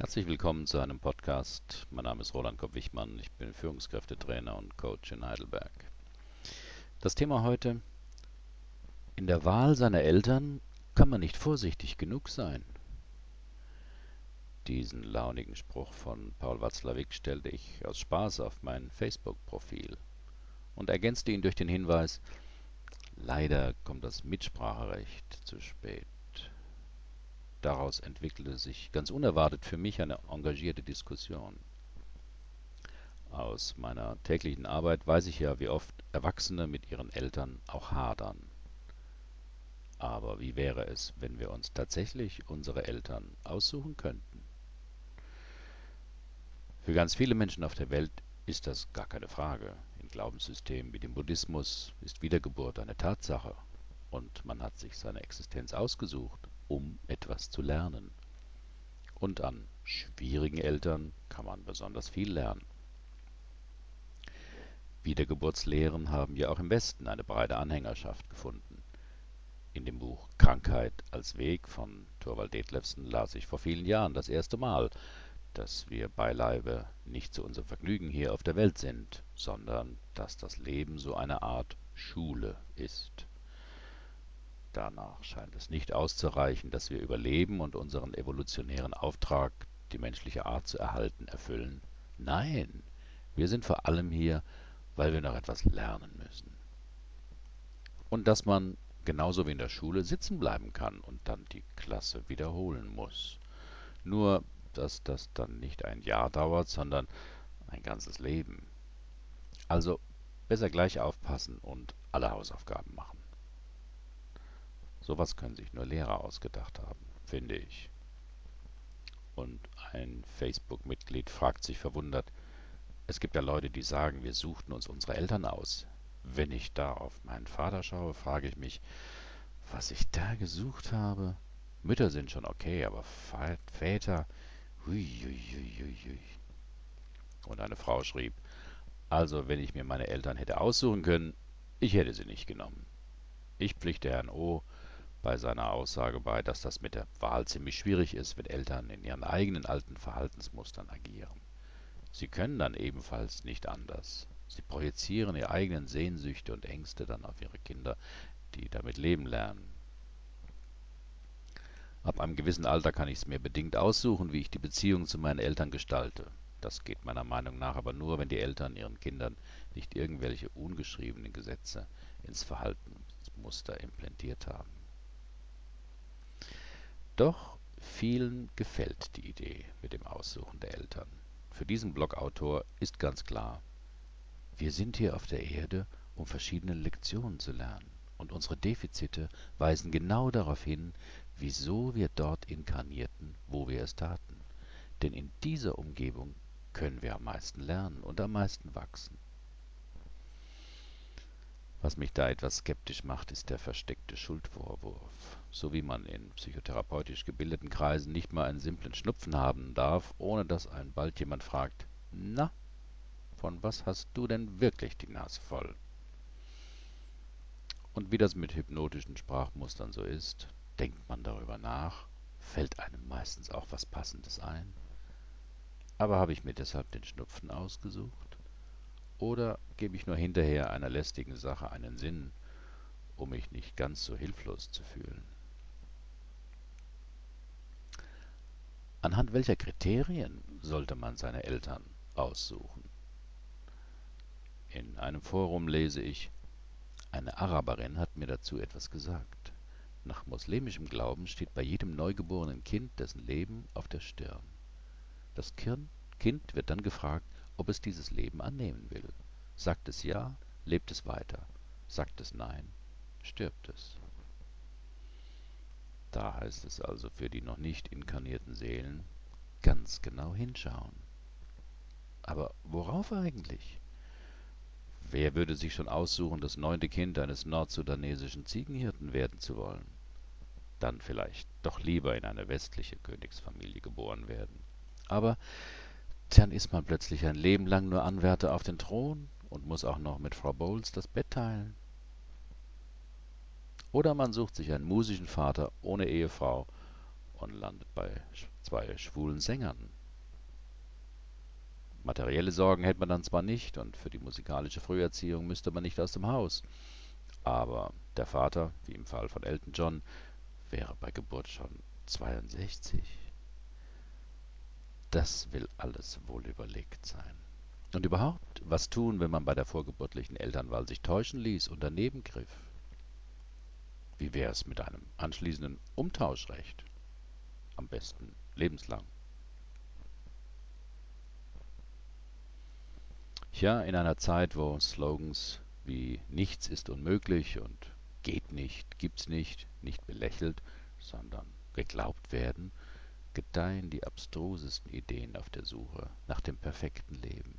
Herzlich willkommen zu einem Podcast. Mein Name ist Roland Kopp-Wichmann. Ich bin Führungskräftetrainer und Coach in Heidelberg. Das Thema heute: In der Wahl seiner Eltern kann man nicht vorsichtig genug sein. Diesen launigen Spruch von Paul Watzlawick stellte ich aus Spaß auf mein Facebook-Profil und ergänzte ihn durch den Hinweis: Leider kommt das Mitspracherecht zu spät. Daraus entwickelte sich ganz unerwartet für mich eine engagierte Diskussion. Aus meiner täglichen Arbeit weiß ich ja, wie oft Erwachsene mit ihren Eltern auch hadern. Aber wie wäre es, wenn wir uns tatsächlich unsere Eltern aussuchen könnten? Für ganz viele Menschen auf der Welt ist das gar keine Frage. In Glaubenssystemen wie dem Buddhismus ist Wiedergeburt eine Tatsache und man hat sich seine Existenz ausgesucht um etwas zu lernen. Und an schwierigen Eltern kann man besonders viel lernen. Wiedergeburtslehren haben ja auch im Westen eine breite Anhängerschaft gefunden. In dem Buch Krankheit als Weg von Thorvald Detlefsen las ich vor vielen Jahren das erste Mal, dass wir beileibe nicht zu unserem Vergnügen hier auf der Welt sind, sondern dass das Leben so eine Art Schule ist. Danach scheint es nicht auszureichen, dass wir überleben und unseren evolutionären Auftrag, die menschliche Art zu erhalten, erfüllen. Nein, wir sind vor allem hier, weil wir noch etwas lernen müssen. Und dass man, genauso wie in der Schule, sitzen bleiben kann und dann die Klasse wiederholen muss. Nur, dass das dann nicht ein Jahr dauert, sondern ein ganzes Leben. Also besser gleich aufpassen und alle Hausaufgaben machen. Sowas können sich nur Lehrer ausgedacht haben, finde ich. Und ein Facebook-Mitglied fragt sich verwundert, es gibt ja Leute, die sagen, wir suchten uns unsere Eltern aus. Wenn ich da auf meinen Vater schaue, frage ich mich, was ich da gesucht habe. Mütter sind schon okay, aber Väter, hui, hui, hui, hui. Und eine Frau schrieb, also wenn ich mir meine Eltern hätte aussuchen können, ich hätte sie nicht genommen. Ich pflichte Herrn O bei seiner Aussage bei, dass das mit der Wahl ziemlich schwierig ist, wenn Eltern in ihren eigenen alten Verhaltensmustern agieren. Sie können dann ebenfalls nicht anders. Sie projizieren ihre eigenen Sehnsüchte und Ängste dann auf ihre Kinder, die damit leben lernen. Ab einem gewissen Alter kann ich es mir bedingt aussuchen, wie ich die Beziehung zu meinen Eltern gestalte. Das geht meiner Meinung nach aber nur, wenn die Eltern ihren Kindern nicht irgendwelche ungeschriebenen Gesetze ins Verhaltensmuster implantiert haben. Doch vielen gefällt die Idee mit dem Aussuchen der Eltern. Für diesen Blogautor ist ganz klar, wir sind hier auf der Erde, um verschiedene Lektionen zu lernen. Und unsere Defizite weisen genau darauf hin, wieso wir dort inkarnierten, wo wir es taten. Denn in dieser Umgebung können wir am meisten lernen und am meisten wachsen. Was mich da etwas skeptisch macht, ist der versteckte Schuldvorwurf. So wie man in psychotherapeutisch gebildeten Kreisen nicht mal einen simplen Schnupfen haben darf, ohne dass einen bald jemand fragt: Na, von was hast du denn wirklich die Nase voll? Und wie das mit hypnotischen Sprachmustern so ist, denkt man darüber nach, fällt einem meistens auch was Passendes ein. Aber habe ich mir deshalb den Schnupfen ausgesucht? Oder gebe ich nur hinterher einer lästigen Sache einen Sinn, um mich nicht ganz so hilflos zu fühlen? Anhand welcher Kriterien sollte man seine Eltern aussuchen? In einem Forum lese ich, eine Araberin hat mir dazu etwas gesagt. Nach muslimischem Glauben steht bei jedem neugeborenen Kind dessen Leben auf der Stirn. Das Kind wird dann gefragt, ob es dieses Leben annehmen will. Sagt es ja, lebt es weiter. Sagt es nein, stirbt es. Da heißt es also für die noch nicht inkarnierten Seelen ganz genau hinschauen. Aber worauf eigentlich? Wer würde sich schon aussuchen, das neunte Kind eines nordsudanesischen Ziegenhirten werden zu wollen? Dann vielleicht doch lieber in eine westliche Königsfamilie geboren werden. Aber dann ist man plötzlich ein Leben lang nur Anwärter auf den Thron und muss auch noch mit Frau Bowles das Bett teilen. Oder man sucht sich einen musischen Vater ohne Ehefrau und landet bei zwei schwulen Sängern. Materielle Sorgen hätte man dann zwar nicht und für die musikalische Früherziehung müsste man nicht aus dem Haus, aber der Vater, wie im Fall von Elton John, wäre bei Geburt schon 62. Das will alles wohl überlegt sein. Und überhaupt, was tun, wenn man bei der vorgeburtlichen Elternwahl sich täuschen ließ und daneben griff? Wie wäre es mit einem anschließenden Umtauschrecht? Am besten lebenslang. Ja, in einer Zeit, wo Slogans wie nichts ist unmöglich und geht nicht, gibt's nicht, nicht belächelt, sondern geglaubt werden, gedeihen die abstrusesten Ideen auf der Suche nach dem perfekten Leben.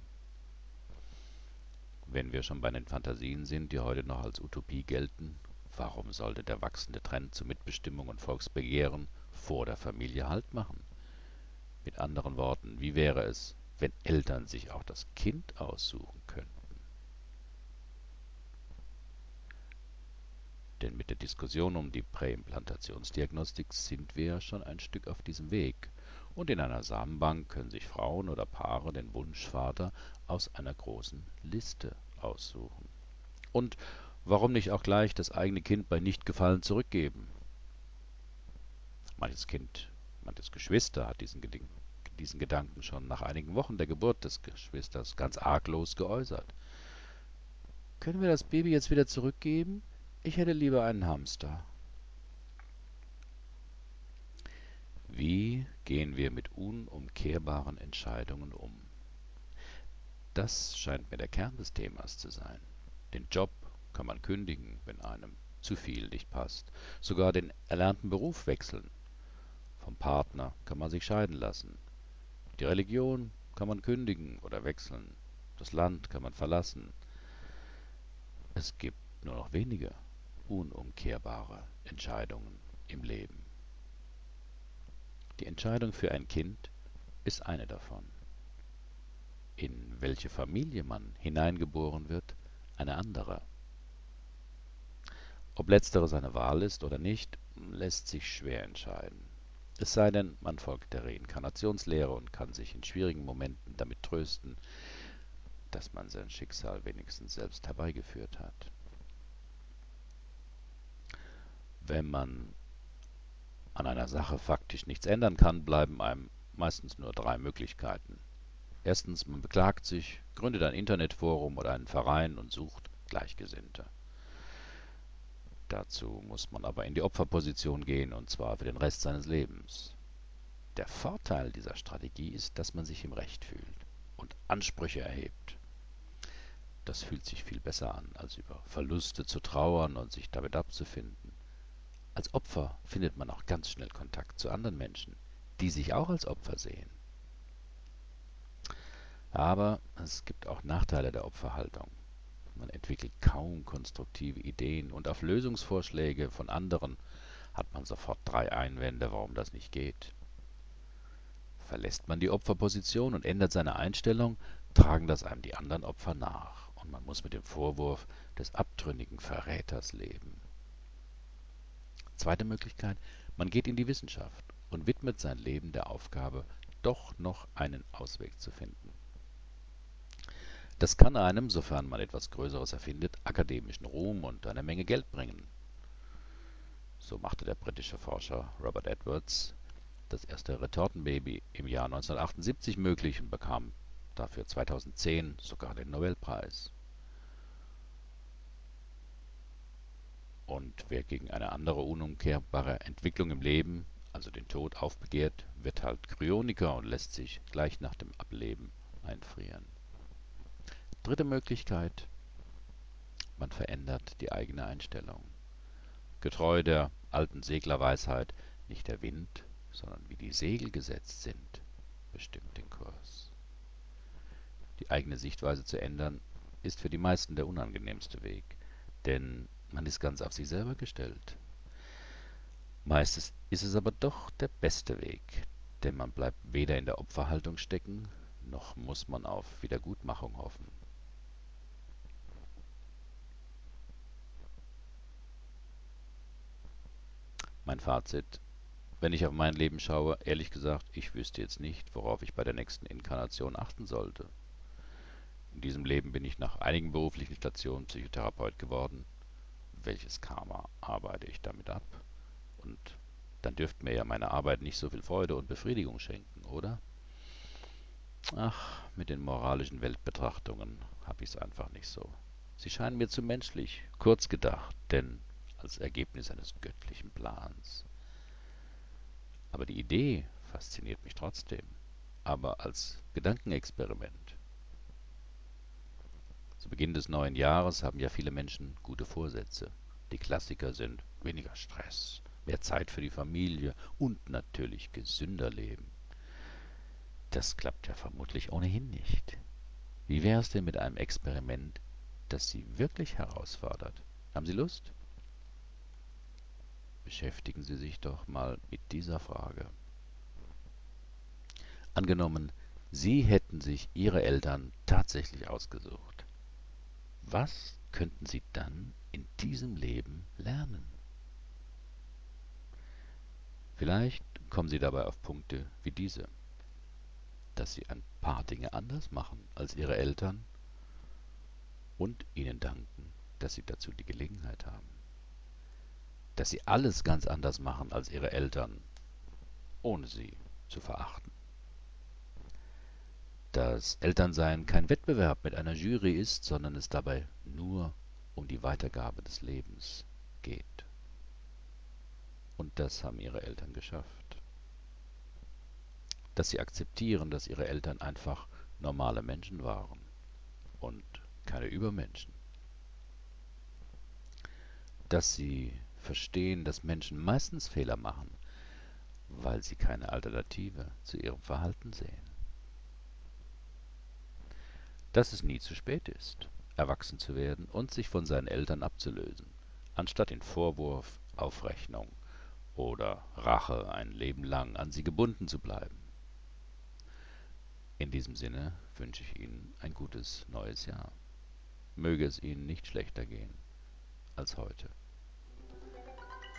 Wenn wir schon bei den Fantasien sind, die heute noch als Utopie gelten, warum sollte der wachsende Trend zu Mitbestimmung und Volksbegehren vor der Familie Halt machen? Mit anderen Worten, wie wäre es, wenn Eltern sich auch das Kind aussuchen könnten. Denn mit der Diskussion um die Präimplantationsdiagnostik sind wir ja schon ein Stück auf diesem Weg. Und in einer Samenbank können sich Frauen oder Paare den Wunschvater aus einer großen Liste aussuchen. Und warum nicht auch gleich das eigene Kind bei Nichtgefallen zurückgeben? Manches Kind, manches Geschwister hat diesen diesen Gedanken schon nach einigen Wochen der Geburt des Geschwisters ganz arglos geäußert. Können wir das Baby jetzt wieder zurückgeben? Ich hätte lieber einen Hamster. Wie gehen wir mit unumkehrbaren Entscheidungen um? Das scheint mir der Kern des Themas zu sein. Den Job kann man kündigen, wenn einem zu viel nicht passt. Sogar den erlernten Beruf wechseln. Vom Partner kann man sich scheiden lassen. Die Religion kann man kündigen oder wechseln, das Land kann man verlassen. Es gibt nur noch wenige unumkehrbare Entscheidungen im Leben. Die Entscheidung für ein Kind ist eine davon. In welche Familie man hineingeboren wird, eine andere. Ob letztere seine Wahl ist oder nicht, lässt sich schwer entscheiden. Es sei denn, man folgt der Reinkarnationslehre und kann sich in schwierigen Momenten damit trösten, dass man sein Schicksal wenigstens selbst herbeigeführt hat. Wenn man an einer Sache faktisch nichts ändern kann, bleiben einem meistens nur drei Möglichkeiten. Erstens, man beklagt sich, gründet ein Internetforum oder einen Verein und sucht Gleichgesinnte. Dazu muss man aber in die Opferposition gehen, und zwar für den Rest seines Lebens. Der Vorteil dieser Strategie ist, dass man sich im Recht fühlt und Ansprüche erhebt. Das fühlt sich viel besser an, als über Verluste zu trauern und sich damit abzufinden. Als Opfer findet man auch ganz schnell Kontakt zu anderen Menschen, die sich auch als Opfer sehen. Aber es gibt auch Nachteile der Opferhaltung. Man entwickelt kaum konstruktive Ideen und auf Lösungsvorschläge von anderen hat man sofort drei Einwände, warum das nicht geht. Verlässt man die Opferposition und ändert seine Einstellung, tragen das einem die anderen Opfer nach und man muss mit dem Vorwurf des abtrünnigen Verräters leben. Zweite Möglichkeit, man geht in die Wissenschaft und widmet sein Leben der Aufgabe, doch noch einen Ausweg zu finden. Das kann einem, sofern man etwas Größeres erfindet, akademischen Ruhm und eine Menge Geld bringen. So machte der britische Forscher Robert Edwards das erste Retortenbaby im Jahr 1978 möglich und bekam dafür 2010 sogar den Nobelpreis. Und wer gegen eine andere unumkehrbare Entwicklung im Leben, also den Tod, aufbegehrt, wird halt Kryoniker und lässt sich gleich nach dem Ableben einfrieren. Dritte Möglichkeit, man verändert die eigene Einstellung. Getreu der alten Seglerweisheit, nicht der Wind, sondern wie die Segel gesetzt sind, bestimmt den Kurs. Die eigene Sichtweise zu ändern, ist für die meisten der unangenehmste Weg, denn man ist ganz auf sich selber gestellt. Meistens ist es aber doch der beste Weg, denn man bleibt weder in der Opferhaltung stecken, noch muss man auf Wiedergutmachung Fazit: Wenn ich auf mein Leben schaue, ehrlich gesagt, ich wüsste jetzt nicht, worauf ich bei der nächsten Inkarnation achten sollte. In diesem Leben bin ich nach einigen beruflichen Stationen Psychotherapeut geworden. Welches Karma arbeite ich damit ab? Und dann dürfte mir ja meine Arbeit nicht so viel Freude und Befriedigung schenken, oder? Ach, mit den moralischen Weltbetrachtungen hab ich's einfach nicht so. Sie scheinen mir zu menschlich, kurz gedacht, denn als Ergebnis eines göttlichen Plans. Aber die Idee fasziniert mich trotzdem. Aber als Gedankenexperiment. Zu Beginn des neuen Jahres haben ja viele Menschen gute Vorsätze. Die Klassiker sind weniger Stress, mehr Zeit für die Familie und natürlich gesünder leben. Das klappt ja vermutlich ohnehin nicht. Wie wäre es denn mit einem Experiment, das Sie wirklich herausfordert? Haben Sie Lust? Beschäftigen Sie sich doch mal mit dieser Frage. Angenommen, Sie hätten sich Ihre Eltern tatsächlich ausgesucht. Was könnten Sie dann in diesem Leben lernen? Vielleicht kommen Sie dabei auf Punkte wie diese, dass Sie ein paar Dinge anders machen als Ihre Eltern und ihnen danken, dass Sie dazu die Gelegenheit haben dass sie alles ganz anders machen als ihre Eltern, ohne sie zu verachten. Dass Elternsein kein Wettbewerb mit einer Jury ist, sondern es dabei nur um die Weitergabe des Lebens geht. Und das haben ihre Eltern geschafft. Dass sie akzeptieren, dass ihre Eltern einfach normale Menschen waren und keine Übermenschen. Dass sie verstehen, dass Menschen meistens Fehler machen, weil sie keine Alternative zu ihrem Verhalten sehen. Dass es nie zu spät ist, erwachsen zu werden und sich von seinen Eltern abzulösen, anstatt in Vorwurf, Aufrechnung oder Rache ein Leben lang an sie gebunden zu bleiben. In diesem Sinne wünsche ich Ihnen ein gutes neues Jahr. Möge es Ihnen nicht schlechter gehen als heute.